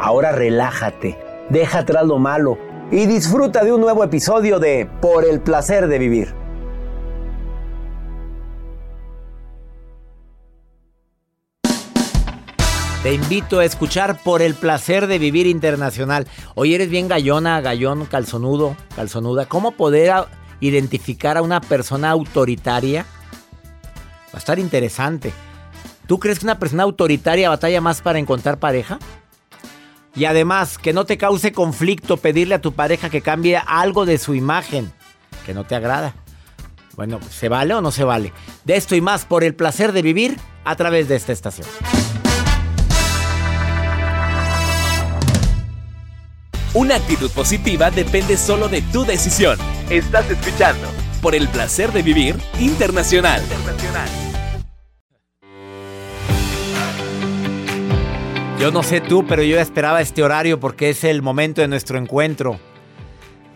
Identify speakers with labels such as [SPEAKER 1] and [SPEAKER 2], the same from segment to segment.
[SPEAKER 1] Ahora relájate, deja atrás lo malo y disfruta de un nuevo episodio de Por el placer de vivir. Te invito a escuchar Por el placer de vivir internacional. Hoy eres bien gallona, gallón, calzonudo, calzonuda. ¿Cómo poder identificar a una persona autoritaria? Va a estar interesante. ¿Tú crees que una persona autoritaria batalla más para encontrar pareja? Y además, que no te cause conflicto pedirle a tu pareja que cambie algo de su imagen que no te agrada. Bueno, ¿se vale o no se vale? De esto y más por el placer de vivir a través de esta estación.
[SPEAKER 2] Una actitud positiva depende solo de tu decisión. Estás escuchando por el placer de vivir internacional.
[SPEAKER 1] Yo no sé tú, pero yo esperaba este horario porque es el momento de nuestro encuentro.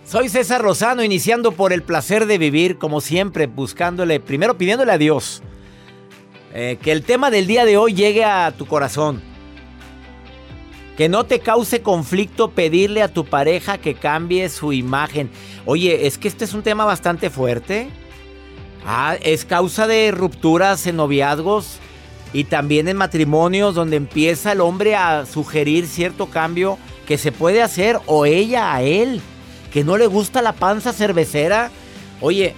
[SPEAKER 1] Soy César Lozano, iniciando por el placer de vivir, como siempre, buscándole, primero pidiéndole a Dios eh, que el tema del día de hoy llegue a tu corazón. Que no te cause conflicto pedirle a tu pareja que cambie su imagen. Oye, es que este es un tema bastante fuerte. Ah, es causa de rupturas en noviazgos y también en matrimonios donde empieza el hombre a sugerir cierto cambio que se puede hacer o ella a él, que no le gusta la panza cervecera. Oye,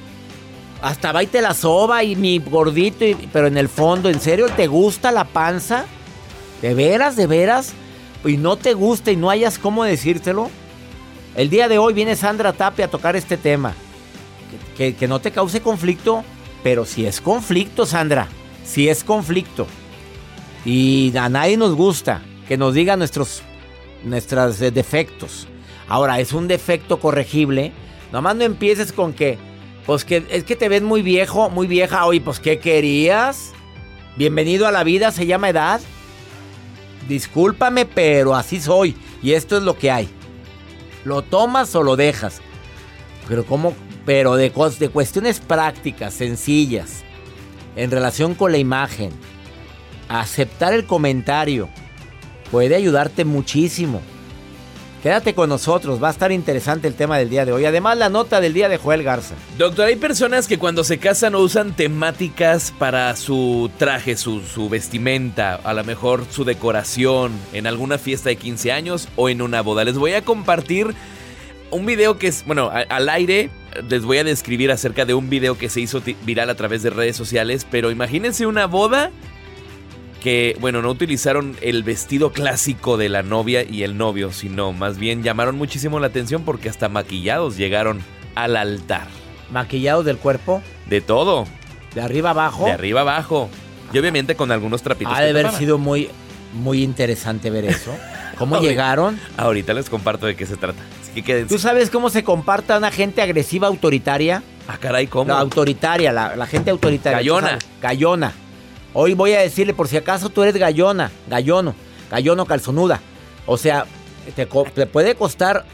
[SPEAKER 1] hasta va y te la soba y mi gordito, pero en el fondo, ¿en serio te gusta la panza? ¿De veras, de veras? Y no te gusta y no hayas cómo decírtelo. El día de hoy viene Sandra Tapia a tocar este tema. Que no te cause conflicto, pero si es conflicto, Sandra, si es conflicto. Y a nadie nos gusta que nos digan nuestros nuestros eh, defectos. Ahora, es un defecto corregible. Nomás no empieces con que, pues que es que te ves muy viejo, muy vieja. Oye, pues ¿qué querías? Bienvenido a la vida, se llama edad. Discúlpame, pero así soy. Y esto es lo que hay. ¿Lo tomas o lo dejas? Pero ¿cómo? Pero de, de cuestiones prácticas, sencillas, en relación con la imagen, aceptar el comentario puede ayudarte muchísimo. Quédate con nosotros, va a estar interesante el tema del día de hoy. Además, la nota del día de Joel Garza.
[SPEAKER 2] Doctor, hay personas que cuando se casan usan temáticas para su traje, su, vestimenta, a lo mejor su decoración, en alguna fiesta de 15 años o en una boda. Les voy a compartir un video que es, bueno, al aire les voy a describir acerca de un video que se hizo viral a través de redes sociales, pero imagínense una boda que, bueno, no utilizaron el vestido clásico de la novia y el novio, sino más bien llamaron muchísimo la atención porque hasta maquillados llegaron al altar.
[SPEAKER 1] Maquillados del cuerpo,
[SPEAKER 2] De todo,
[SPEAKER 1] de arriba abajo.
[SPEAKER 2] de arriba abajo. Y obviamente con algunos trapitos.
[SPEAKER 1] Ha de haber sido muy, muy interesante ver eso. ¿Cómo llegaron?
[SPEAKER 2] Ahorita les comparto de qué se trata. Así quédense.
[SPEAKER 1] ¿Tú sabes cómo se comparta una gente agresiva autoritaria?
[SPEAKER 2] Ah, caray, ¿cómo?
[SPEAKER 1] La autoritaria, la, la gente autoritaria.
[SPEAKER 2] Gallona.
[SPEAKER 1] Gallona. Hoy voy a decirle, por si acaso tú eres gallona, gallono. Gallón o calzonuda. O sea, te, puede costar,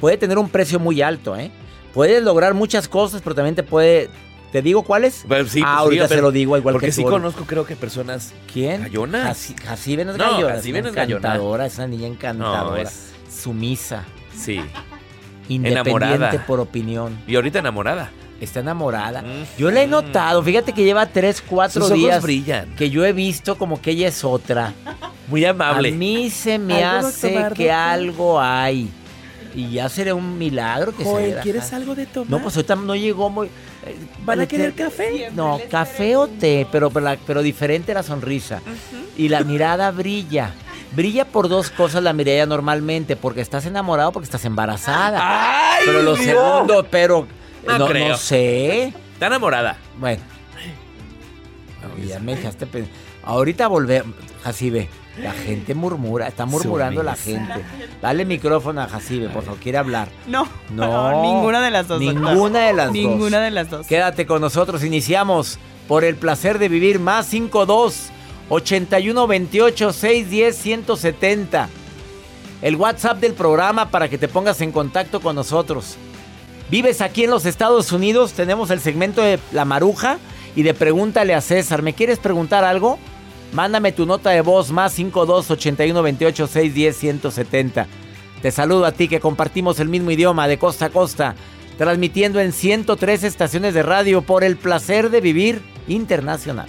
[SPEAKER 1] puede tener un precio muy alto, ¿eh? Puedes lograr muchas cosas, pero también te puede... ¿Te digo cuáles?
[SPEAKER 2] Bueno, sí,
[SPEAKER 1] ah,
[SPEAKER 2] pues,
[SPEAKER 1] ahorita
[SPEAKER 2] sí,
[SPEAKER 1] se lo digo igual
[SPEAKER 2] Porque
[SPEAKER 1] que
[SPEAKER 2] sí
[SPEAKER 1] tú.
[SPEAKER 2] conozco, creo que personas.
[SPEAKER 1] ¿Quién?
[SPEAKER 2] ¿Gallonas?
[SPEAKER 1] Jacibe no es
[SPEAKER 2] No,
[SPEAKER 1] gallona.
[SPEAKER 2] No
[SPEAKER 1] una
[SPEAKER 2] es gallona.
[SPEAKER 1] encantadora, es una niña encantadora.
[SPEAKER 2] No, es-
[SPEAKER 1] Sumisa,
[SPEAKER 2] Sí.
[SPEAKER 1] independiente
[SPEAKER 2] Enamorada.
[SPEAKER 1] por opinión.
[SPEAKER 2] Y ahorita enamorada.
[SPEAKER 1] Está enamorada.
[SPEAKER 2] Mm.
[SPEAKER 1] Yo la he notado. Fíjate que lleva tres, cuatro
[SPEAKER 2] Sus ojos
[SPEAKER 1] días
[SPEAKER 2] brillan.
[SPEAKER 1] que yo he visto como que ella es otra.
[SPEAKER 2] Muy amable.
[SPEAKER 1] A mí se me
[SPEAKER 2] ¿Algo,
[SPEAKER 1] hace
[SPEAKER 2] doctor?
[SPEAKER 1] que algo hay. Y ya sería un milagro que se
[SPEAKER 2] Joel,
[SPEAKER 1] haya
[SPEAKER 2] ¿quieres algo de tomar?
[SPEAKER 1] No, pues ahorita no llegó muy... eh,
[SPEAKER 2] ¿Van a querer café?
[SPEAKER 1] No, café o té, pero, pero, la- pero diferente la sonrisa. Y la mirada brilla. Brilla por dos cosas la mirada normalmente, porque estás enamorado, porque estás embarazada.
[SPEAKER 2] ¡Ay,
[SPEAKER 1] pero lo
[SPEAKER 2] Dios!
[SPEAKER 1] segundo, pero...
[SPEAKER 2] No
[SPEAKER 1] no,
[SPEAKER 2] creo.
[SPEAKER 1] no sé.
[SPEAKER 2] Está enamorada.
[SPEAKER 1] Bueno. No, ya me dejaste pen- Ahorita volvemos, Jacibe. La gente murmura, está murmurando la gente. Dale micrófono a Jacibe, por favor, quiere hablar.
[SPEAKER 3] No,
[SPEAKER 1] No,
[SPEAKER 3] ninguna de las dos. doctor.
[SPEAKER 1] Ninguna de las dos.
[SPEAKER 3] Ninguna de las dos.
[SPEAKER 1] Quédate con nosotros, iniciamos por el placer de vivir más 52 81 28 610 170. El WhatsApp del programa para que te pongas en contacto con nosotros. ¿Vives aquí en los Estados Unidos? Tenemos el segmento de La Maruja y de Pregúntale a César. ¿Me quieres preguntar algo? Mándame tu nota de voz más 52 81 28 610 170. Te saludo a ti que compartimos el mismo idioma de costa a costa, transmitiendo en 103 estaciones de radio por el placer de vivir internacional.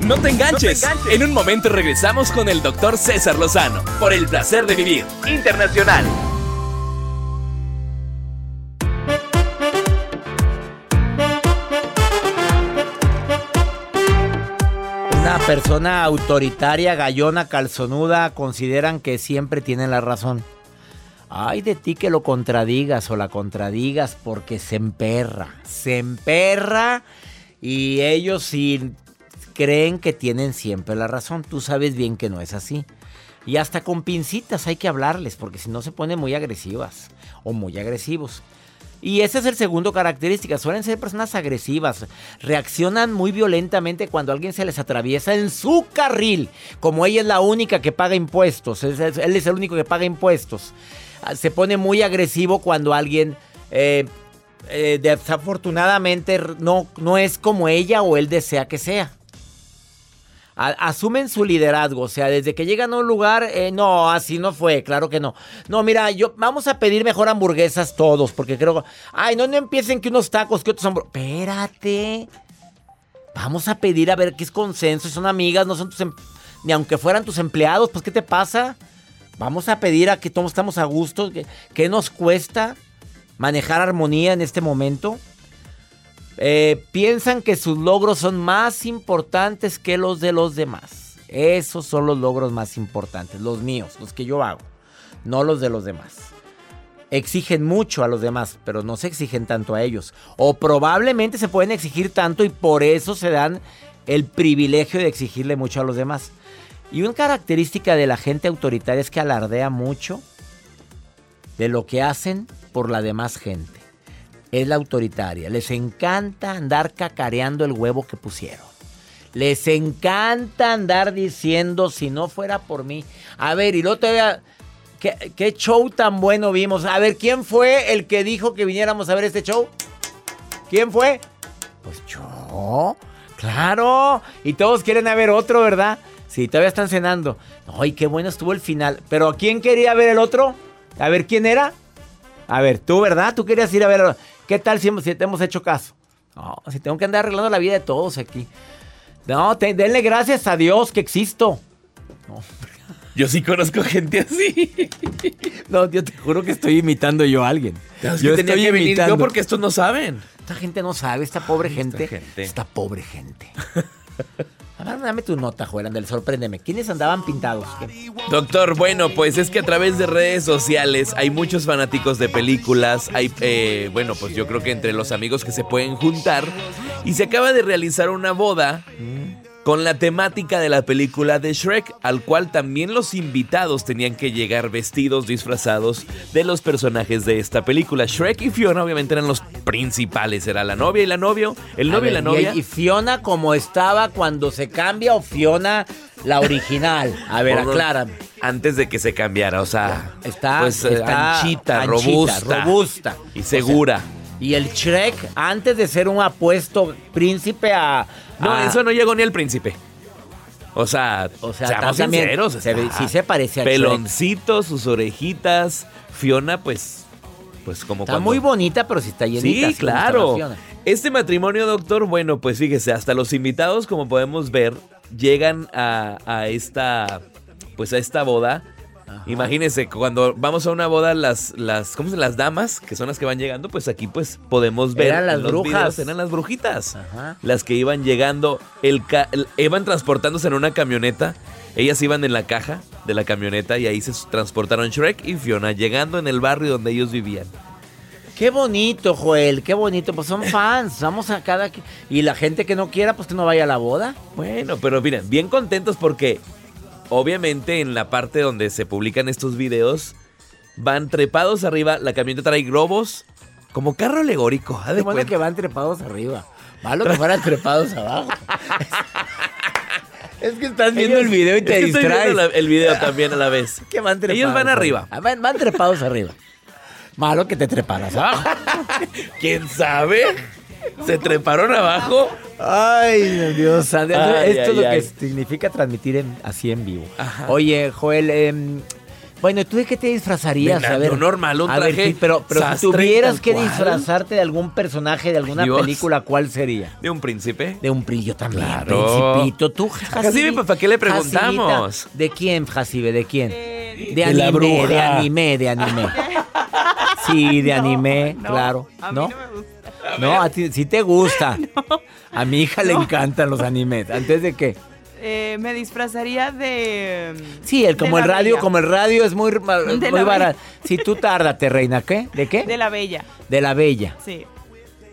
[SPEAKER 2] No te enganches. En un momento regresamos con el doctor César Lozano por el placer de vivir internacional.
[SPEAKER 1] Una persona autoritaria, gallona, calzonuda, consideran que siempre tienen la razón. Ay de ti que lo contradigas o la contradigas porque se emperra. Se emperra y ellos sí creen que tienen siempre la razón. Tú sabes bien que no es así. Y hasta con pincitas hay que hablarles porque si no se ponen muy agresivas o muy agresivos. Y ese es el segundo característica. Suelen ser personas agresivas. Reaccionan muy violentamente cuando alguien se les atraviesa en su carril. Como ella es la única que paga impuestos. es- es- Él es el único que paga impuestos. Ah, Se pone muy agresivo cuando alguien eh, eh, desafortunadamente no, no es como ella o él desea que sea. Asumen su liderazgo, o sea, desde que llegan a un lugar, eh, no, así no fue, claro que no. No, mira, yo vamos a pedir mejor hamburguesas todos, porque creo, ay, no, no empiecen que unos tacos, que otros hamburguesas. Espérate. Vamos a pedir a ver qué es consenso, son amigas, no son tus em- ni aunque fueran tus empleados, pues ¿qué te pasa? Vamos a pedir a que todos estamos a gusto, ¿qué, qué nos cuesta manejar armonía en este momento? Eh, piensan que sus logros son más importantes que los de los demás. Esos son los logros más importantes, los míos, los que yo hago, no los de los demás. Exigen mucho a los demás, pero no se exigen tanto a ellos. O probablemente se pueden exigir tanto y por eso se dan el privilegio de exigirle mucho a los demás. Y una característica de la gente autoritaria es que alardea mucho de lo que hacen por la demás gente. Es la autoritaria. Les encanta andar cacareando el huevo que pusieron. Les encanta andar diciendo si no fuera por mí. A ver, y luego todavía... ¿Qué, qué show tan bueno vimos? A ver, ¿quién fue el que dijo que viniéramos a ver este show? ¿Quién fue? Pues yo. Claro. Y todos quieren a ver otro, ¿verdad? Sí, todavía están cenando. Ay, qué bueno estuvo el final. Pero ¿quién quería ver el otro? A ver, ¿quién era? A ver, tú, ¿verdad? Tú querías ir a ver. ¿Qué tal si, te hemos hecho caso? No, si tengo que andar arreglando la vida de todos aquí. No, te- denle gracias a Dios que existo.
[SPEAKER 2] Yo sí conozco gente así.
[SPEAKER 1] No, yo te juro que estoy imitando yo a alguien.
[SPEAKER 2] Es
[SPEAKER 1] yo
[SPEAKER 2] tenía que venir yo porque estos no saben.
[SPEAKER 1] Esta gente no sabe, esta pobre gente.
[SPEAKER 2] gente.
[SPEAKER 1] Esta pobre gente. A ver, dame tu nota, Joel, Andel, sorpréndeme. ¿Quiénes andaban pintados? ¿Qué?
[SPEAKER 2] Doctor, bueno, pues es que a través de redes sociales hay muchos fanáticos de películas, hay, eh, bueno, pues yo creo que entre los amigos que se pueden juntar y se acaba de realizar una boda con la temática de la película de Shrek, al cual también los invitados tenían que llegar vestidos, disfrazados de los personajes de esta película. Shrek y Fiona obviamente eran los principales, era la novia y la novio, el novio y la novia.
[SPEAKER 1] ¿Y Fiona como estaba cuando se cambia o Fiona la original? A ver,
[SPEAKER 2] Por-
[SPEAKER 1] aclárame.
[SPEAKER 2] Antes de que se cambiara, o sea,
[SPEAKER 1] Está,
[SPEAKER 2] pues, eh,
[SPEAKER 1] está
[SPEAKER 2] anchita,
[SPEAKER 1] anchita,
[SPEAKER 2] robusta,
[SPEAKER 1] robusta.
[SPEAKER 2] y segura.
[SPEAKER 1] Y el Shrek, antes de ser un apuesto príncipe a...
[SPEAKER 2] no,
[SPEAKER 1] a-
[SPEAKER 2] eso no llegó ni al príncipe. O sea,
[SPEAKER 1] O sea,
[SPEAKER 2] seamos sinceros,
[SPEAKER 1] se ve- sí se parece a Shrek.
[SPEAKER 2] Peloncito, sus orejitas. Fiona, pues, pues como
[SPEAKER 1] Está
[SPEAKER 2] cuando-
[SPEAKER 1] muy bonita, pero sí está llenita.
[SPEAKER 2] Sí, claro. Este matrimonio, doctor, bueno, pues fíjese, hasta los invitados, como podemos ver, llegan a, a esta, pues a esta boda. Imagínense, cuando vamos a una boda, las, las, ¿cómo se? Las damas, que son las que van llegando, pues aquí pues podemos ver.
[SPEAKER 1] Eran las brujas.
[SPEAKER 2] videos, eran las brujitas.
[SPEAKER 1] Ajá.
[SPEAKER 2] Las que iban llegando, el, iban transportándose en una camioneta. Ellas iban en la caja de la camioneta y ahí se transportaron Shrek y Fiona, llegando en el barrio donde ellos vivían.
[SPEAKER 1] Qué bonito, Joel, qué bonito. Pues son fans, vamos a cada... Y la gente que no quiera, pues que no vaya a la boda.
[SPEAKER 2] Bueno, pero miren, bien contentos porque obviamente en la parte donde se publican estos videos van trepados arriba, la camioneta trae globos como carro alegórico. haz de
[SPEAKER 1] bueno que van trepados arriba. Malo que fueran trepados abajo. es que estás viendo
[SPEAKER 2] Ellos-
[SPEAKER 1] el video y te
[SPEAKER 2] es que estoy
[SPEAKER 1] distraes.
[SPEAKER 2] viendo el video también a la vez.
[SPEAKER 1] Que van trepados
[SPEAKER 2] Ellos van arriba.
[SPEAKER 1] Van, van trepados arriba. Malo que te treparas abajo.
[SPEAKER 2] ¿Quién sabe? ¿Se treparon abajo?
[SPEAKER 1] Ay, Dios santo.
[SPEAKER 2] Ay,
[SPEAKER 1] Esto
[SPEAKER 2] ay,
[SPEAKER 1] es lo
[SPEAKER 2] ay.
[SPEAKER 1] que significa transmitir en- así en vivo.
[SPEAKER 2] Ajá.
[SPEAKER 1] Oye, Joel, em, bueno, ¿tú de qué te disfrazarías?
[SPEAKER 2] De de un normal, un
[SPEAKER 1] a ver,
[SPEAKER 2] traje
[SPEAKER 1] pero, pero si tuvieras que
[SPEAKER 2] cual.
[SPEAKER 1] disfrazarte de algún personaje de alguna
[SPEAKER 2] Dios.
[SPEAKER 1] película, ¿cuál sería?
[SPEAKER 2] ¿De un príncipe?
[SPEAKER 1] De un brillo también,
[SPEAKER 2] Claro.
[SPEAKER 1] principito. Tú,
[SPEAKER 2] Jacibe, ¿para qué le preguntamos?
[SPEAKER 1] Jacibita. ¿De quién, Jacibe? ¿De quién?
[SPEAKER 3] De-
[SPEAKER 1] De,
[SPEAKER 2] De la
[SPEAKER 1] anime,
[SPEAKER 2] bruja.
[SPEAKER 1] de anime, de anime. Sí, de anime,
[SPEAKER 3] no,
[SPEAKER 1] claro.
[SPEAKER 3] A mí
[SPEAKER 1] ¿No?
[SPEAKER 3] no, me gusta.
[SPEAKER 1] No, a ti sí te gusta. A mi hija le encantan los animes. ¿Antes de qué?
[SPEAKER 3] Eh, me disfrazaría de.
[SPEAKER 1] Sí, el, como el radio,
[SPEAKER 3] Bella.
[SPEAKER 1] como el radio es muy, muy barato. Si tú tárdate, reina, ¿qué? ¿De qué?
[SPEAKER 3] De la bella,
[SPEAKER 1] De la bella.
[SPEAKER 3] sí.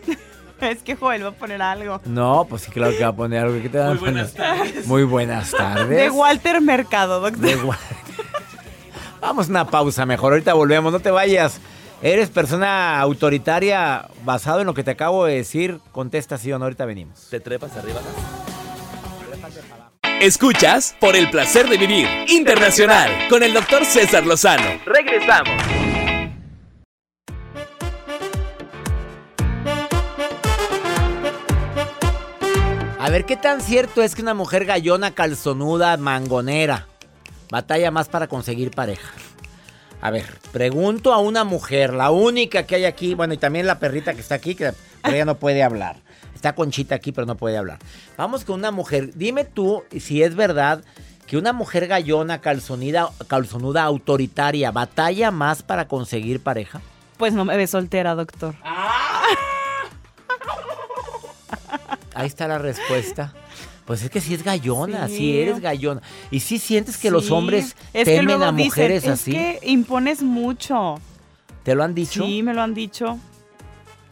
[SPEAKER 3] es que Joel va a poner algo.
[SPEAKER 1] No, pues sí, claro que va a poner algo. ¿Qué te van a poner? Muy buenas tardes.
[SPEAKER 3] De Walter Mercado, doctor.
[SPEAKER 1] De Wa- Vamos a una pausa mejor. Ahorita volvemos, no te vayas. ¿Eres persona autoritaria basado en lo que te acabo de decir? Contesta sí o no, ahorita venimos.
[SPEAKER 2] ¿Te trepas arriba?
[SPEAKER 4] Escuchas por el placer de vivir internacional con el doctor César Lozano. Regresamos.
[SPEAKER 1] A ver, ¿qué tan cierto es que una mujer gallona, calzonuda, mangonera, batalla más para conseguir pareja? A ver, pregunto a una mujer, la única que hay aquí, bueno, y también la perrita que está aquí, que ella no puede hablar. Está Conchita aquí, pero no puede hablar. Vamos con una mujer. Dime tú si es verdad que una mujer gallona, calzonida, calzonuda, autoritaria, batalla más para conseguir pareja.
[SPEAKER 3] Pues no me ve soltera, doctor.
[SPEAKER 1] Ahí está la respuesta. Pues es que si es gallona, si
[SPEAKER 3] Sí.
[SPEAKER 1] eres gallona. Y si sientes que los
[SPEAKER 3] Sí.
[SPEAKER 1] hombres
[SPEAKER 3] Es que
[SPEAKER 1] temen
[SPEAKER 3] luego
[SPEAKER 1] a
[SPEAKER 3] dicen,
[SPEAKER 1] mujeres
[SPEAKER 3] es
[SPEAKER 1] así.
[SPEAKER 3] que impones mucho.
[SPEAKER 1] ¿Te lo han dicho?
[SPEAKER 3] Sí, me lo han dicho.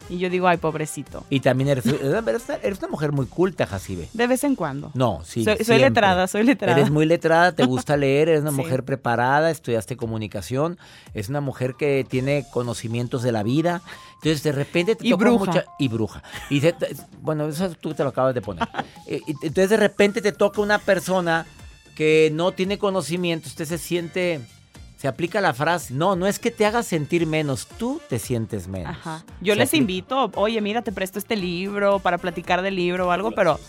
[SPEAKER 3] Y yo digo, ay, pobrecito.
[SPEAKER 1] Y también eres, eres una mujer muy culta, Jacibe.
[SPEAKER 3] De vez en cuando.
[SPEAKER 1] No, sí.
[SPEAKER 3] Soy, soy letrada, soy letrada.
[SPEAKER 1] Eres muy letrada, te gusta leer, eres una mujer preparada, estudiaste comunicación, es una mujer que tiene conocimientos de la vida. Entonces, de repente te
[SPEAKER 3] y
[SPEAKER 1] toca
[SPEAKER 3] bruja.
[SPEAKER 1] mucha. Y bruja. Y bueno, eso tú te lo acabas de poner. Eh, Entonces, de repente te toca una persona que no tiene conocimiento, usted se siente. Se aplica la frase, no, no es que te hagas sentir menos, tú te sientes menos.
[SPEAKER 3] Ajá. Yo
[SPEAKER 1] Se
[SPEAKER 3] les
[SPEAKER 1] aplica-
[SPEAKER 3] invito, oye, mira, te presto este libro para platicar del libro o algo, pero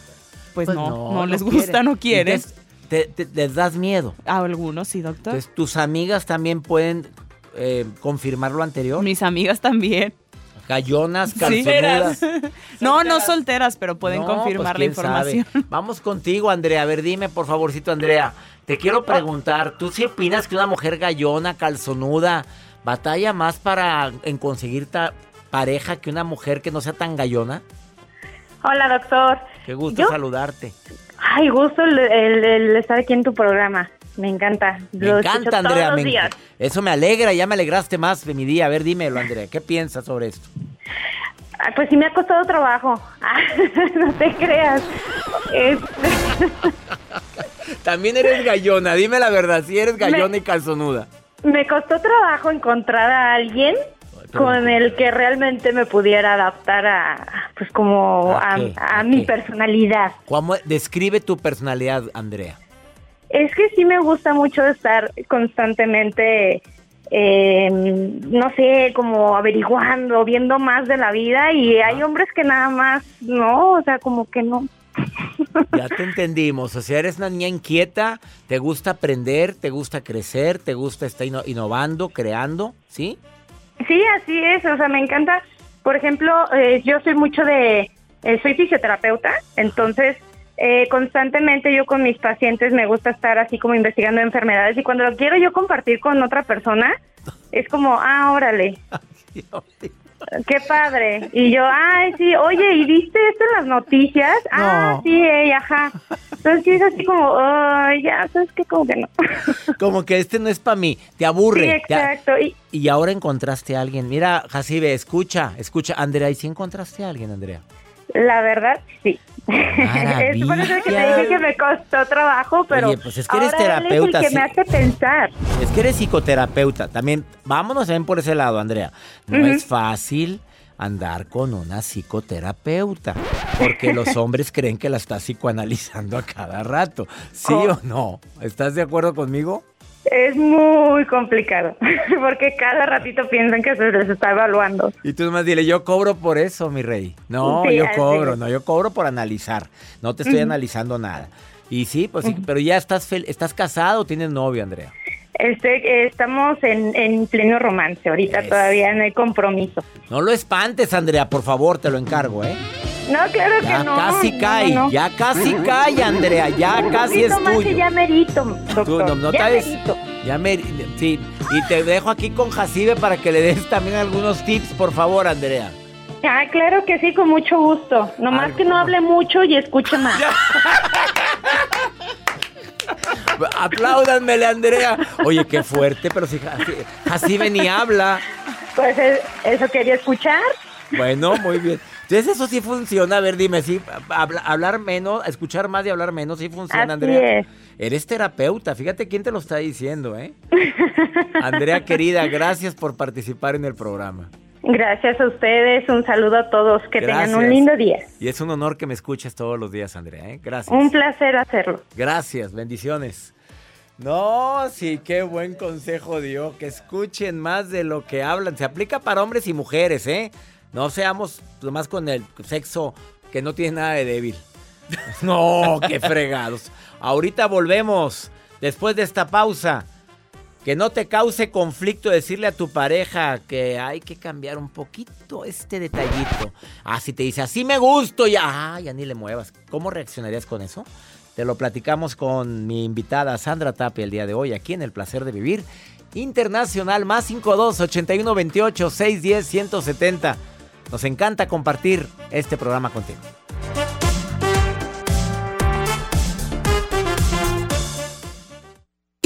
[SPEAKER 3] pues,
[SPEAKER 1] Pues
[SPEAKER 3] no, no, les gusta, no quieren.
[SPEAKER 1] Te- te- les das miedo.
[SPEAKER 3] A algunos sí, doctor.
[SPEAKER 1] Entonces, tus amigas también pueden eh, confirmar lo anterior.
[SPEAKER 3] Mis amigas también.
[SPEAKER 1] Gallonas,
[SPEAKER 3] Sí.
[SPEAKER 1] calzonudas.
[SPEAKER 3] No, no solteras, pero pueden
[SPEAKER 1] No,
[SPEAKER 3] confirmar
[SPEAKER 1] pues,
[SPEAKER 3] la información.
[SPEAKER 1] sabe. Vamos contigo, Andrea. A ver, dime, por favorcito, Andrea. Te quiero preguntar, ¿tú sí opinas que una mujer gallona, calzonuda, batalla más para en conseguir ta- pareja que una mujer que no sea tan gallona?
[SPEAKER 5] Hola, doctor.
[SPEAKER 1] Qué gusto
[SPEAKER 5] ¿Yo?
[SPEAKER 1] saludarte.
[SPEAKER 5] Ay, gusto el, el- el estar aquí en tu programa. Me encanta.
[SPEAKER 1] Me
[SPEAKER 5] Lo
[SPEAKER 1] encanta, Andrea.
[SPEAKER 5] Todos los
[SPEAKER 1] me-
[SPEAKER 5] días.
[SPEAKER 1] Eso me alegra, ya me alegraste más de mi día. A ver, dímelo, Andrea. ¿Qué piensas sobre esto?
[SPEAKER 5] Ah, Pues sí me ha costado trabajo. Ah, no te creas.
[SPEAKER 1] También eres gallona, dime la verdad, si eres gallona y calzonuda.
[SPEAKER 5] me costó trabajo encontrar a alguien con el que realmente me pudiera adaptar a, pues como
[SPEAKER 1] ¿A
[SPEAKER 5] a,
[SPEAKER 1] qué?
[SPEAKER 5] a
[SPEAKER 1] ¿A
[SPEAKER 5] mi personalidad.
[SPEAKER 1] ¿Cómo describe tu personalidad, Andrea?
[SPEAKER 5] Es que sí me gusta mucho estar constantemente, eh, no sé, como averiguando, viendo más de la vida y hay hombres que nada más, no, o sea, como que no.
[SPEAKER 1] Ya te entendimos, o sea, eres una niña inquieta, te gusta aprender, te gusta crecer, te gusta estar innovando, creando, ¿sí?
[SPEAKER 5] Sí, así es, o sea, me encanta, por ejemplo, eh, yo soy mucho de, eh, soy fisioterapeuta, entonces eh, constantemente yo con mis pacientes me gusta estar así como investigando enfermedades y cuando lo quiero yo compartir con otra persona, es como, ah, órale. Qué padre. Y yo, ay, sí, oye, ¿y viste esto en las noticias? Ah,
[SPEAKER 1] No.
[SPEAKER 5] sí, ella, ajá. Entonces sí es así como, ay, ya, ¿sabes qué? Como que no.
[SPEAKER 1] Como que este no es para mí, te aburre.
[SPEAKER 5] Sí,
[SPEAKER 1] te a-
[SPEAKER 5] exacto. Y
[SPEAKER 1] Y ahora encontraste a alguien. Mira, Jacibe, escucha, escucha, Andrea, ¿y si encontraste a alguien, Andrea?
[SPEAKER 5] La verdad, sí. es por eso que te dije que me costó trabajo, pero
[SPEAKER 1] Oye, pues es que eres
[SPEAKER 5] ahora él
[SPEAKER 1] terapeuta,
[SPEAKER 5] es el que
[SPEAKER 1] sí.
[SPEAKER 5] me hace pensar.
[SPEAKER 1] Es que eres psicoterapeuta. También, vámonos también por ese lado, Andrea. No es fácil andar con una psicoterapeuta. Porque los hombres creen que la está psicoanalizando a cada rato. ¿Sí
[SPEAKER 5] Oh.
[SPEAKER 1] o no? ¿Estás de acuerdo conmigo?
[SPEAKER 5] Es muy complicado, porque cada ratito piensan que se les está evaluando.
[SPEAKER 1] Y tú nomás dile, yo cobro por eso, mi rey. No,
[SPEAKER 5] Sí,
[SPEAKER 1] yo cobro,
[SPEAKER 5] es.
[SPEAKER 1] no, yo cobro por analizar. No te estoy analizando nada. Y sí, pues sí, pero ya estás, fel- estás casado o tienes novio, Andrea.
[SPEAKER 5] Este, estamos en, en pleno romance, ahorita todavía no hay compromiso.
[SPEAKER 1] No lo espantes, Andrea, por favor, te lo encargo, ¿eh?
[SPEAKER 5] No, claro
[SPEAKER 1] Ya
[SPEAKER 5] que no.
[SPEAKER 1] casi cae,
[SPEAKER 5] no, no.
[SPEAKER 1] ya casi cae, Andrea, ya casi es tuyo.
[SPEAKER 5] ya merito, doctor.
[SPEAKER 1] Tú no, no
[SPEAKER 5] ya
[SPEAKER 1] sabes-
[SPEAKER 5] merito.
[SPEAKER 1] Ya me, sí, y te dejo aquí con Jacibe para que le des también algunos tips, por favor, Andrea.
[SPEAKER 5] Ah, claro que sí, con mucho gusto. Nomás que no hable mucho y escuche más.
[SPEAKER 1] Apláudanmele, Andrea. Oye, qué fuerte, pero si Jaci- Jacibe ni habla.
[SPEAKER 5] Pues eh, eso quería escuchar.
[SPEAKER 1] Bueno, muy bien. Entonces eso sí funciona. A ver, dime, sí, habla- hablar menos, escuchar más y hablar menos, sí funciona,
[SPEAKER 5] Así
[SPEAKER 1] Andrea.
[SPEAKER 5] es.
[SPEAKER 1] Eres terapeuta, fíjate quién te lo está diciendo, ¿eh? Andrea querida, gracias por participar en el programa.
[SPEAKER 5] Gracias a ustedes, un saludo a todos, que tengan un lindo día.
[SPEAKER 1] Y es un honor que me escuches todos los días, Andrea, ¿eh? Gracias.
[SPEAKER 5] Un placer hacerlo.
[SPEAKER 1] Gracias, bendiciones. No, sí, qué buen consejo dio. Que escuchen más de lo que hablan. Se aplica para hombres y mujeres, ¿eh? No seamos más con el sexo que no tiene nada de débil. No, qué fregados. Ahorita volvemos, después de esta pausa. Que no te cause conflicto decirle a tu pareja que hay que cambiar un poquito este detallito. Ah, si te dice, así me gusto, ya, ah, ya ni le muevas. ¿Cómo reaccionarías con eso? Te lo platicamos con mi invitada Sandra Tapia el día de hoy, aquí en El Placer de Vivir. Internacional, más 52 81 28 610 170. Nos encanta compartir este programa contigo.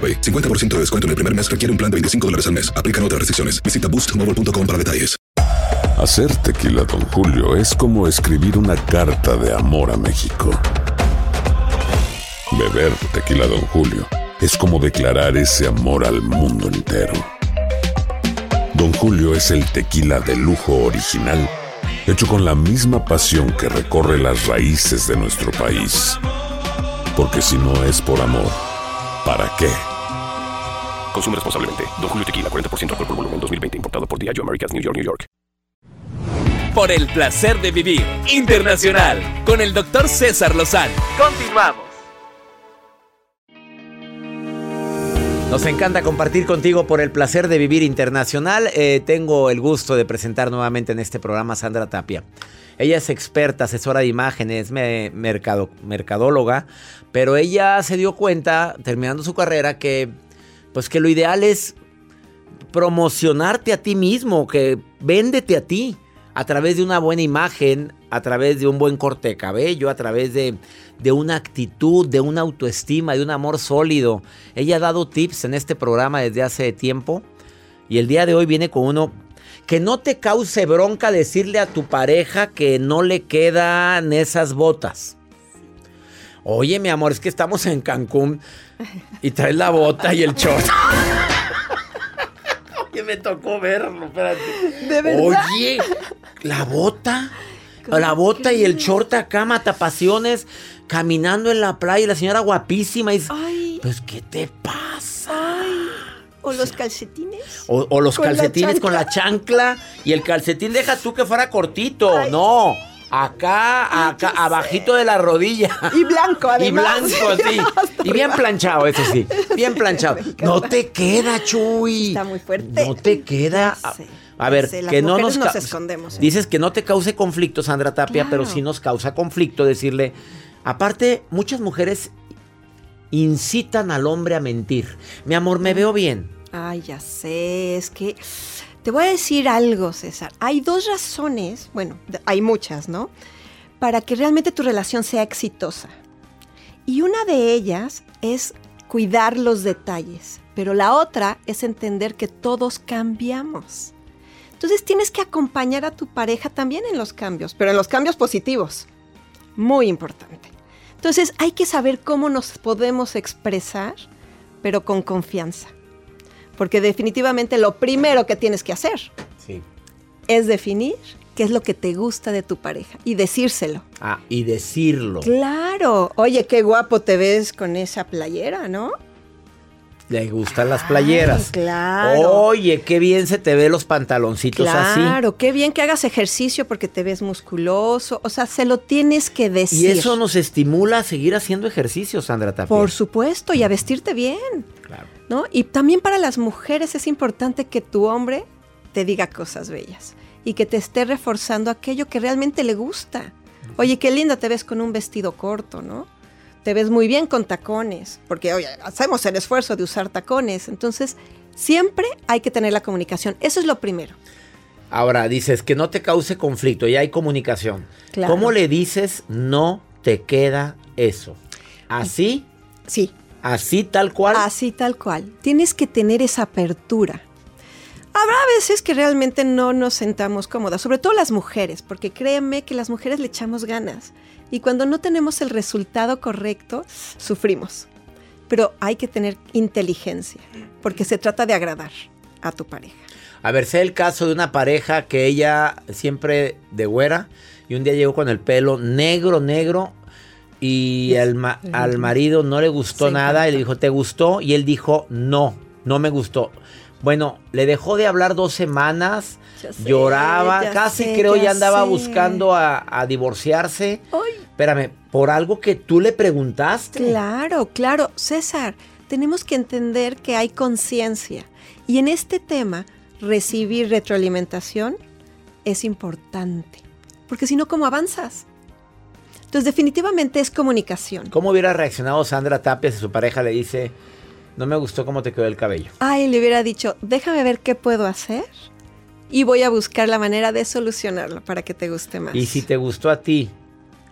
[SPEAKER 6] 50% de descuento en el primer mes requiere un plan de 25 dólares al mes. Aplican otras restricciones. Visita boostmobile.com para detalles.
[SPEAKER 7] Hacer tequila, Don Julio, es como escribir una carta de amor a México. Beber tequila, Don Julio, es como declarar ese amor al mundo entero. Don Julio es el tequila de lujo original, hecho con la misma pasión que recorre las raíces de nuestro país. Porque si no es por amor, ¿para qué?
[SPEAKER 8] Consume responsablemente. Don Julio Tequila, 40% alcohol por volumen, 2020. Importado por Diageo Americas, New York, New York.
[SPEAKER 4] Por el placer de vivir internacional con el doctor César Lozano. Continuamos.
[SPEAKER 1] Nos encanta compartir contigo por el placer de vivir internacional. Eh, tengo el gusto de presentar nuevamente en este programa a Sandra Tapia. Ella es experta, asesora de imágenes, mercado, mercadóloga, pero ella se dio cuenta, terminando su carrera, que pues que lo ideal es promocionarte a ti mismo, que véndete a ti a través de una buena imagen, a través de un buen corte de cabello, a través de, de, una actitud, de una autoestima, de un amor sólido. Ella ha dado tips en este programa desde hace tiempo y el día de hoy viene con uno que no te cause bronca decirle a tu pareja que no le quedan esas botas. Oye, mi amor, es que estamos en Cancún y traes la bota y el short. Oye, me tocó verlo, espérate.
[SPEAKER 3] ¿De verdad?
[SPEAKER 1] Oye, la bota. La bota y el short acá, matapasiones, caminando en la playa y la señora guapísima. Y dice, pues, ¿qué te pasa?
[SPEAKER 9] Ay. ¿O los calcetines?
[SPEAKER 1] O, o los
[SPEAKER 9] Con la
[SPEAKER 1] calcetines con la chancla. Y el calcetín, deja tú que fuera cortito. No. Acá, acá, abajito de la rodilla.
[SPEAKER 9] Y blanco,
[SPEAKER 1] Y
[SPEAKER 9] además.
[SPEAKER 1] blanco, sí. Y bien planchado, eso sí. Bien planchado. No te queda, Chuy.
[SPEAKER 9] Está muy fuerte.
[SPEAKER 1] No te queda. A ver, que no nos,
[SPEAKER 9] escondemos, ¿eh?
[SPEAKER 1] Dices que no te cause conflicto, Sandra Tapia, pero sí nos causa conflicto decirle. Aparte, muchas mujeres incitan al hombre a mentir. Mi amor, me veo bien.
[SPEAKER 9] Ay, ya sé, es que te voy a decir algo, César. Hay dos razones, bueno, hay muchas, ¿no? Para que realmente tu relación sea exitosa. Y una de ellas es cuidar los detalles, pero la otra es entender que todos cambiamos. Entonces tienes que acompañar a tu pareja también en los cambios, pero en los cambios positivos. Muy importante. Entonces hay que saber cómo nos podemos expresar, pero con confianza. Porque definitivamente lo primero que tienes que hacer
[SPEAKER 1] Sí.
[SPEAKER 9] es definir qué es lo que te gusta de tu pareja y decírselo.
[SPEAKER 1] Ah, y decirlo.
[SPEAKER 9] Claro. Oye, qué guapo te ves con esa playera, ¿no?
[SPEAKER 1] Le gustan las playeras.
[SPEAKER 9] Ay, claro.
[SPEAKER 1] Oye, qué bien se te ve los pantaloncitos así.
[SPEAKER 9] Claro, qué bien que hagas ejercicio porque te ves musculoso. O sea, se lo tienes que decir.
[SPEAKER 1] Y eso nos estimula a seguir haciendo ejercicio, Sandra Tapia.
[SPEAKER 9] Por supuesto, y a vestirte bien.
[SPEAKER 1] Claro.
[SPEAKER 9] ¿no? Y también para las mujeres es importante que tu hombre te diga cosas bellas y que te esté reforzando aquello que realmente le gusta. Oye, qué linda te ves con un vestido corto, ¿no? Te ves muy bien con tacones, porque oye, hacemos el esfuerzo de usar tacones. Entonces, siempre hay que tener la comunicación. Eso es lo primero.
[SPEAKER 1] Ahora dices que no te cause conflicto, ya hay comunicación.
[SPEAKER 9] Claro.
[SPEAKER 1] ¿Cómo le dices no te queda eso? ¿Así?
[SPEAKER 9] Sí.
[SPEAKER 1] ¿Así tal cual?
[SPEAKER 9] Así tal cual. Tienes que tener esa apertura. Habrá veces que realmente no nos sentamos cómodas, sobre todo las mujeres, porque créeme que las mujeres le echamos ganas y cuando no tenemos el resultado correcto, sufrimos. Pero hay que tener inteligencia, porque se trata de agradar. a tu pareja.
[SPEAKER 1] A ver, sé el caso de una pareja que ella siempre de güera y un día llegó con el pelo negro, negro y al, al marido no le gustó nada y le dijo, ¿te gustó? Y él dijo, no, no me gustó. Bueno, le dejó de hablar dos semanas, lloraba, casi creo ya, andaba buscando a, divorciarse. Espérame, por algo que tú le preguntaste.
[SPEAKER 9] Claro, claro. César, tenemos que entender que hay conciencia. Y en este tema, recibir retroalimentación es importante. Porque si no, ¿cómo avanzas? Entonces, definitivamente es comunicación.
[SPEAKER 1] ¿Cómo hubiera reaccionado Sandra Tapia si su pareja le dice, no me gustó cómo te quedó el cabello?
[SPEAKER 9] Ay, le hubiera dicho, déjame ver qué puedo hacer y voy a buscar la manera de solucionarlo para que te guste más.
[SPEAKER 1] Y si te gustó a ti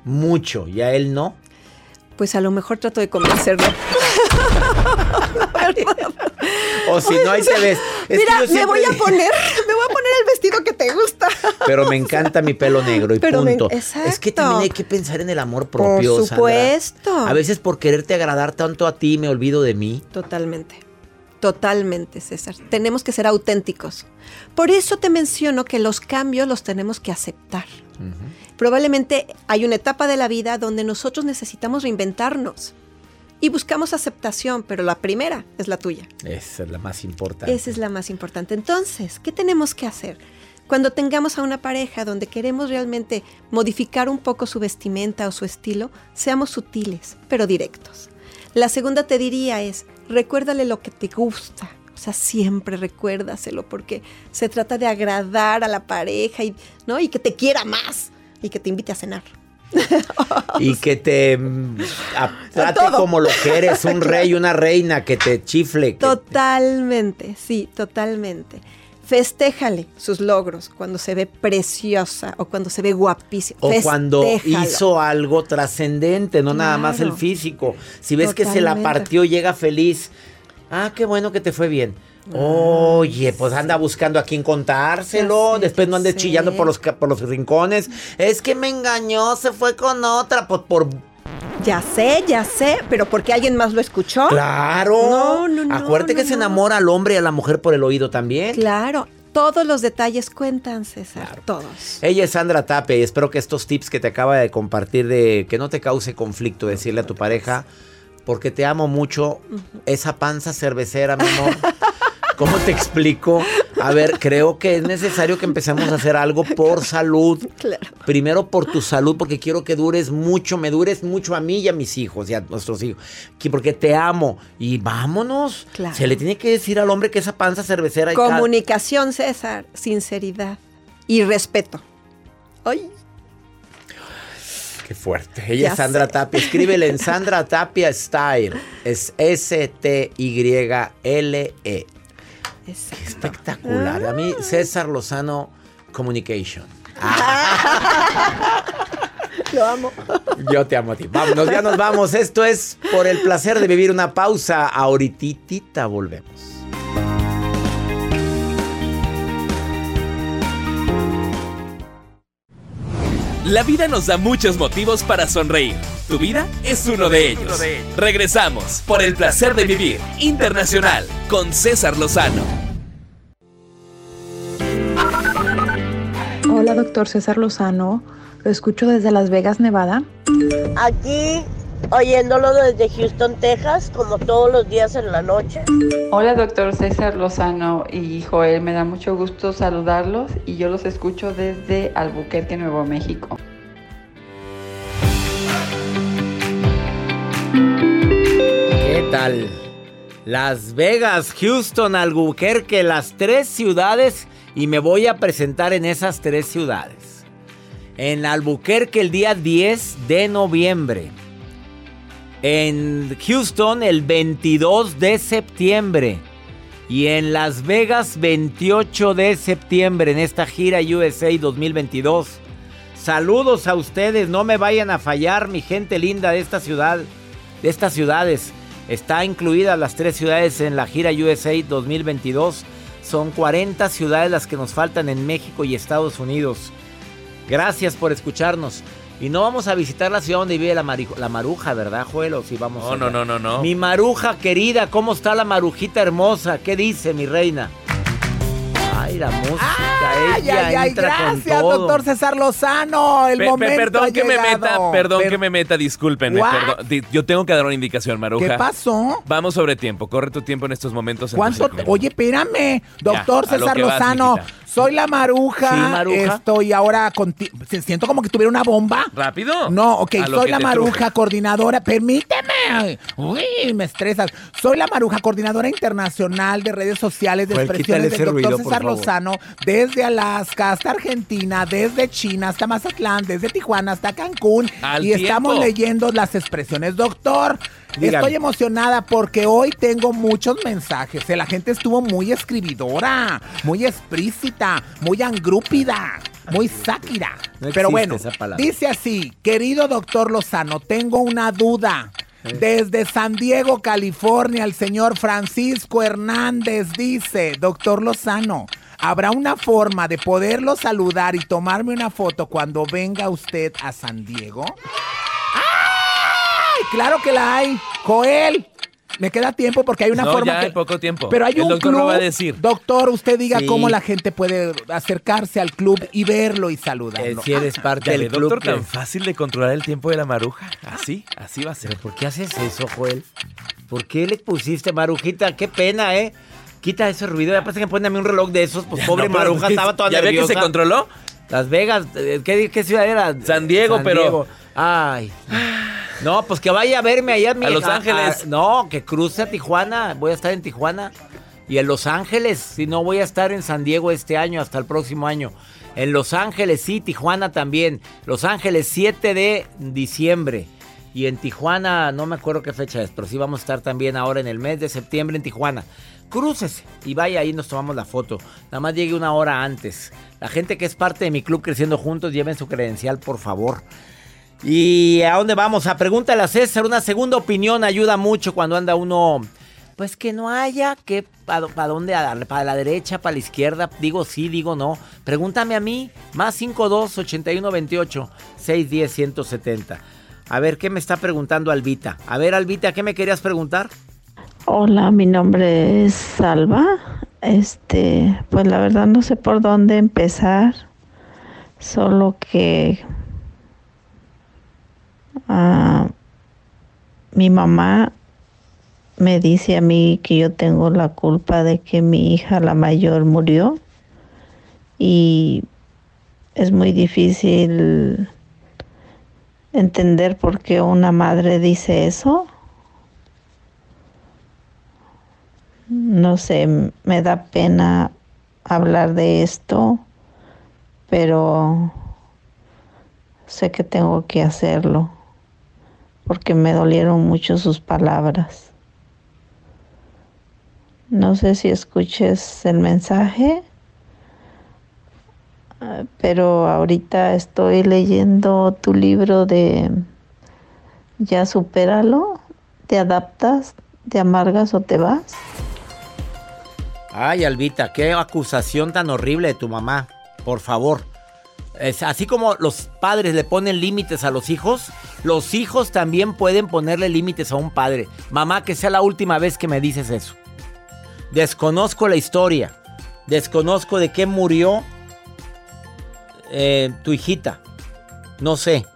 [SPEAKER 1] mucho y a él no,
[SPEAKER 9] pues a lo mejor trato de convencerlo.
[SPEAKER 1] o si no, ahí te ves.
[SPEAKER 9] Mira, me voy a poner, me voy a poner el vestido que te gusta.
[SPEAKER 1] Pero me encanta mi pelo negro y punto. es que también hay que pensar en el amor propio.
[SPEAKER 9] Por supuesto.
[SPEAKER 1] A veces por quererte agradar tanto a ti me olvido de mí.
[SPEAKER 9] Totalmente. Totalmente, César. Tenemos que ser auténticos. Por eso te menciono que los cambios los tenemos que aceptar. Probablemente hay una etapa de la vida donde nosotros necesitamos reinventarnos y buscamos aceptación, pero la primera es la tuya.
[SPEAKER 1] Esa es la más importante.
[SPEAKER 9] Esa es la más importante. Entonces, ¿qué tenemos que hacer? Cuando tengamos a una pareja donde queremos realmente modificar un poco su vestimenta o su estilo, seamos sutiles, pero directos. La segunda te diría es, recuérdale lo que te gusta. O sea, siempre recuérdaselo porque se trata de agradar a la pareja y, ¿no? y que te quiera más y que te invite a cenar.
[SPEAKER 1] y que te mm, trate como lo que eres, un rey, una reina, que te chifle.
[SPEAKER 9] totalmente, sí, totalmente. Festéjale sus logros cuando se ve preciosa o cuando se ve guapísima.
[SPEAKER 1] O cuando hizo algo trascendente, no nada más el físico. Si ves que se la partió, llega feliz. Ah, qué bueno que te fue bien. Oye, pues anda buscando a quién contárselo. Después no andes chillando por los, por los rincones. Es que me engañó, se fue con otra. Pues por.
[SPEAKER 9] Ya sé, ya sé, pero porque alguien más lo escuchó.
[SPEAKER 1] Claro. No, no, no. Acuérdate que se enamora al hombre y a la mujer por el oído también.
[SPEAKER 9] Claro. Todos los detalles cuentan, César. Todos.
[SPEAKER 1] Ella es Sandra Tape y espero que estos tips que te acaba de compartir de que no te cause conflicto decirle a tu pareja, porque te amo mucho, esa panza cervecera, mi amor. ¿Cómo te explico? A ver, creo que es necesario que empecemos a hacer algo por salud. Claro. Primero por tu salud, porque quiero que dures mucho, me dures mucho a mí y a mis hijos y a nuestros hijos. Porque te amo. Y vámonos. Claro. Se le tiene que decir al hombre que esa panza cervecera.
[SPEAKER 9] Comunicación, César, sinceridad y respeto. Ay.
[SPEAKER 1] Qué fuerte. Ella es Sandra Tapia. Escríbele en Sandra Tapia Style. Es S-T-Y-L-E. Espectacular. A mí, César Lozano Communication.
[SPEAKER 9] Lo amo.
[SPEAKER 1] Yo te amo a ti. Vámonos, ya nos vamos. Esto es por el placer de vivir una pausa. Ahorita volvemos.
[SPEAKER 4] La vida nos da muchos motivos para sonreír. Tu vida es uno de ellos. Regresamos por el placer de vivir internacional con César Lozano.
[SPEAKER 10] Hola, doctor César Lozano. Lo escucho desde Las Vegas, Nevada.
[SPEAKER 11] Aquí oyéndolo desde Houston, Texas, como todos los días en la noche.
[SPEAKER 10] Hola, doctor César Lozano y Joel. Me da mucho gusto saludarlos y yo los escucho desde Albuquerque, Nuevo México.
[SPEAKER 1] Las Vegas, Houston, Albuquerque, las tres ciudades y me voy a presentar en esas tres ciudades. En Albuquerque el día 10 de noviembre. En Houston el 22 de septiembre. Y en Las Vegas 28 de septiembre en esta gira USA 2022. Saludos a ustedes, no me vayan a fallar mi gente linda de esta ciudad de estas ciudades. Está incluida las tres ciudades en la gira USA 2022. Son 40 ciudades las que nos faltan en México y Estados Unidos. Gracias por escucharnos. Y no vamos a visitar la ciudad donde vive la, la maruja, ¿verdad, Joel? si vamos
[SPEAKER 2] no, no, no, no, no.
[SPEAKER 1] Mi maruja querida, ¿cómo está la marujita hermosa? ¿Qué dice mi reina? Ay, la música.
[SPEAKER 12] Ay,
[SPEAKER 1] ella
[SPEAKER 12] ay, ay,
[SPEAKER 1] entra con
[SPEAKER 12] gracias,
[SPEAKER 1] todo.
[SPEAKER 12] doctor César Lozano. El
[SPEAKER 2] Pe- pe-
[SPEAKER 12] momento
[SPEAKER 2] perdón
[SPEAKER 12] ha
[SPEAKER 2] que me meta, perdón
[SPEAKER 12] Per-
[SPEAKER 2] que me meta, discúlpenme. Perdón. Yo tengo que dar una indicación, Maruja.
[SPEAKER 12] ¿Qué pasó?
[SPEAKER 2] Vamos sobre tiempo, corre tu tiempo en estos momentos.
[SPEAKER 12] ¿Cuánto? Oye, espérame, doctor César
[SPEAKER 2] vas,
[SPEAKER 12] Lozano. Soy la maruja.
[SPEAKER 2] Sí, Maruja.
[SPEAKER 12] Estoy ahora contigo. Siento como que tuviera una bomba.
[SPEAKER 2] ¿Rápido?
[SPEAKER 12] No, ok,
[SPEAKER 2] A
[SPEAKER 12] soy la maruja
[SPEAKER 2] truje.
[SPEAKER 12] coordinadora. Permíteme. Uy, me estresas. Soy la maruja coordinadora internacional de redes sociales de expresiones del doctor
[SPEAKER 1] ruido,
[SPEAKER 12] César. Lozano. Desde Alaska hasta Argentina, desde China hasta Mazatlán, desde Tijuana hasta Cancún.
[SPEAKER 2] Al
[SPEAKER 12] y estamos leyendo las expresiones. Doctor,
[SPEAKER 1] Dígame.
[SPEAKER 12] estoy emocionada porque hoy tengo muchos mensajes. La gente estuvo muy escribidora, muy explícita, muy angrúpida, muy sáquira.
[SPEAKER 1] No
[SPEAKER 12] Pero bueno, dice así, querido doctor Lozano, tengo una duda. Desde San Diego, California, el señor Francisco Hernández dice, doctor Lozano, ¿habrá una forma de poderlo saludar y tomarme una foto cuando venga usted a San Diego? Claro que la hay. Joel, me queda tiempo porque hay una
[SPEAKER 2] no,
[SPEAKER 12] forma
[SPEAKER 2] ya
[SPEAKER 12] que...
[SPEAKER 2] hay poco tiempo.
[SPEAKER 12] Pero hay
[SPEAKER 2] El
[SPEAKER 12] un
[SPEAKER 2] doctor
[SPEAKER 12] club.
[SPEAKER 2] lo va a decir.
[SPEAKER 12] Doctor, usted diga
[SPEAKER 1] Sí.
[SPEAKER 12] cómo la gente puede acercarse al club y verlo y saludarlo.
[SPEAKER 1] Eh, si eres parte
[SPEAKER 2] Ya
[SPEAKER 1] del club.
[SPEAKER 2] doctor, tan fácil de controlar el tiempo de la maruja. Así, así va a ser.
[SPEAKER 1] ¿Por qué haces eso, Joel? ¿Por qué le pusiste marujita? Qué pena, ¿eh? Quita ese ruido. Ya parece que ponen a mí un reloj de esos. Pues pobre
[SPEAKER 2] No,
[SPEAKER 1] maruja
[SPEAKER 2] ¿qué-
[SPEAKER 1] estaba toda
[SPEAKER 2] ¿Ya ve que se controló?
[SPEAKER 1] Las Vegas. eh, ¿Qué, qué ciudad era?
[SPEAKER 2] San Diego, pero-
[SPEAKER 1] Ay. No, pues que vaya a verme allá mi-
[SPEAKER 2] A Los Ángeles.
[SPEAKER 1] no, que cruce a Tijuana. Voy a estar en Tijuana. Y en Los Ángeles. Si no, voy a estar en San Diego este año hasta el próximo año. En Los Ángeles, sí, Tijuana también. Los Ángeles, 7 de diciembre. Y en Tijuana, no me acuerdo qué fecha es, pero sí vamos a estar también ahora en el mes de septiembre en Tijuana. Crúcese y vaya ahí, nos tomamos la foto. Nada más llegue una hora antes. La gente que es parte de mi club Creciendo Juntos, lleven su credencial, por favor. ¿Y a dónde vamos? A pregúntale a César. Una segunda opinión ayuda mucho cuando anda uno. Pues que no haya que. ¿Para dónde? A? ¿Para la derecha? ¿Para la izquierda? Digo sí, digo no. Pregúntame a mí. Más 52 81 28 610 170. A ver, ¿qué me está preguntando Albita? A ver, Albita, ¿qué me querías preguntar?
[SPEAKER 13] Hola, mi nombre es Salva. Este, pues la verdad no sé por dónde empezar. Solo que ah, mi mamá me dice a mí que yo tengo la culpa de que mi hija la mayor murió y es muy difícil entender por qué una madre dice eso. No sé, me da pena hablar de esto, pero sé que tengo que hacerlo porque me dolieron mucho sus palabras. No sé si escuches el mensaje, pero ahorita estoy leyendo tu libro de Ya supéralo, te adaptas, te amargas o te vas.
[SPEAKER 1] Ay, Albita, qué acusación tan horrible de tu mamá. Por favor. Así como los padres le ponen límites a los hijos, los hijos también pueden ponerle límites a un padre. Mamá, que sea la última vez que me dices eso. Desconozco la historia. Desconozco de qué murió eh, tu hijita. No sé.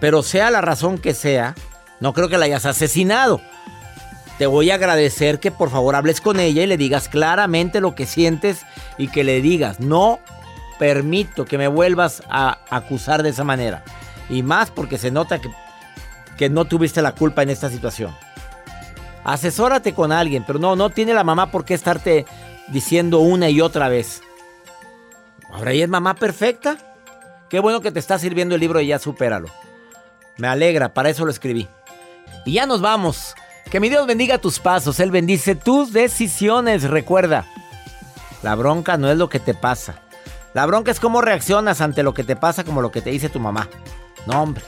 [SPEAKER 1] Pero sea la razón que sea, no creo que la hayas asesinado. Te voy a agradecer que por favor hables con ella y le digas claramente lo que sientes y que le digas, no permito que me vuelvas a acusar de esa manera. Y más porque se nota que, que no tuviste la culpa en esta situación. Asesórate con alguien, pero no, no tiene la mamá por qué estarte diciendo una y otra vez. Ahora ella es mamá perfecta. Qué bueno que te está sirviendo el libro de Ya Supéralo. Me alegra, para eso lo escribí. Y ya nos vamos. Que mi Dios bendiga tus pasos, Él bendice tus decisiones. Recuerda, la bronca no es lo que te pasa. La bronca es cómo reaccionas ante lo que te pasa como lo que te dice tu mamá. No, hombre,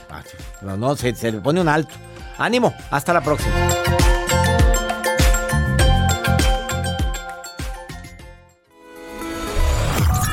[SPEAKER 1] no, no se, se le pone un alto. Ánimo, hasta la próxima.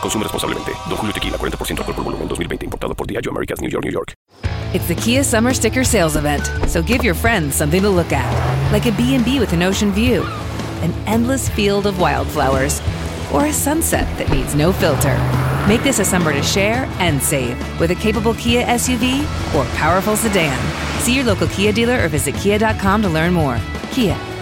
[SPEAKER 14] Consume responsablemente. Don Julio Tequila, 40% alcohol por volumen, 2020. Importado por Diageo Americas, New York, New York.
[SPEAKER 15] It's the Kia Summer Sticker Sales Event, so give your friends something to look at, like a B&B with an ocean view, an endless field of wildflowers, or a sunset that needs no filter. Make this a summer to share and save with a capable Kia SUV or powerful sedan. See your local Kia dealer or visit kia.com to learn more. Kia,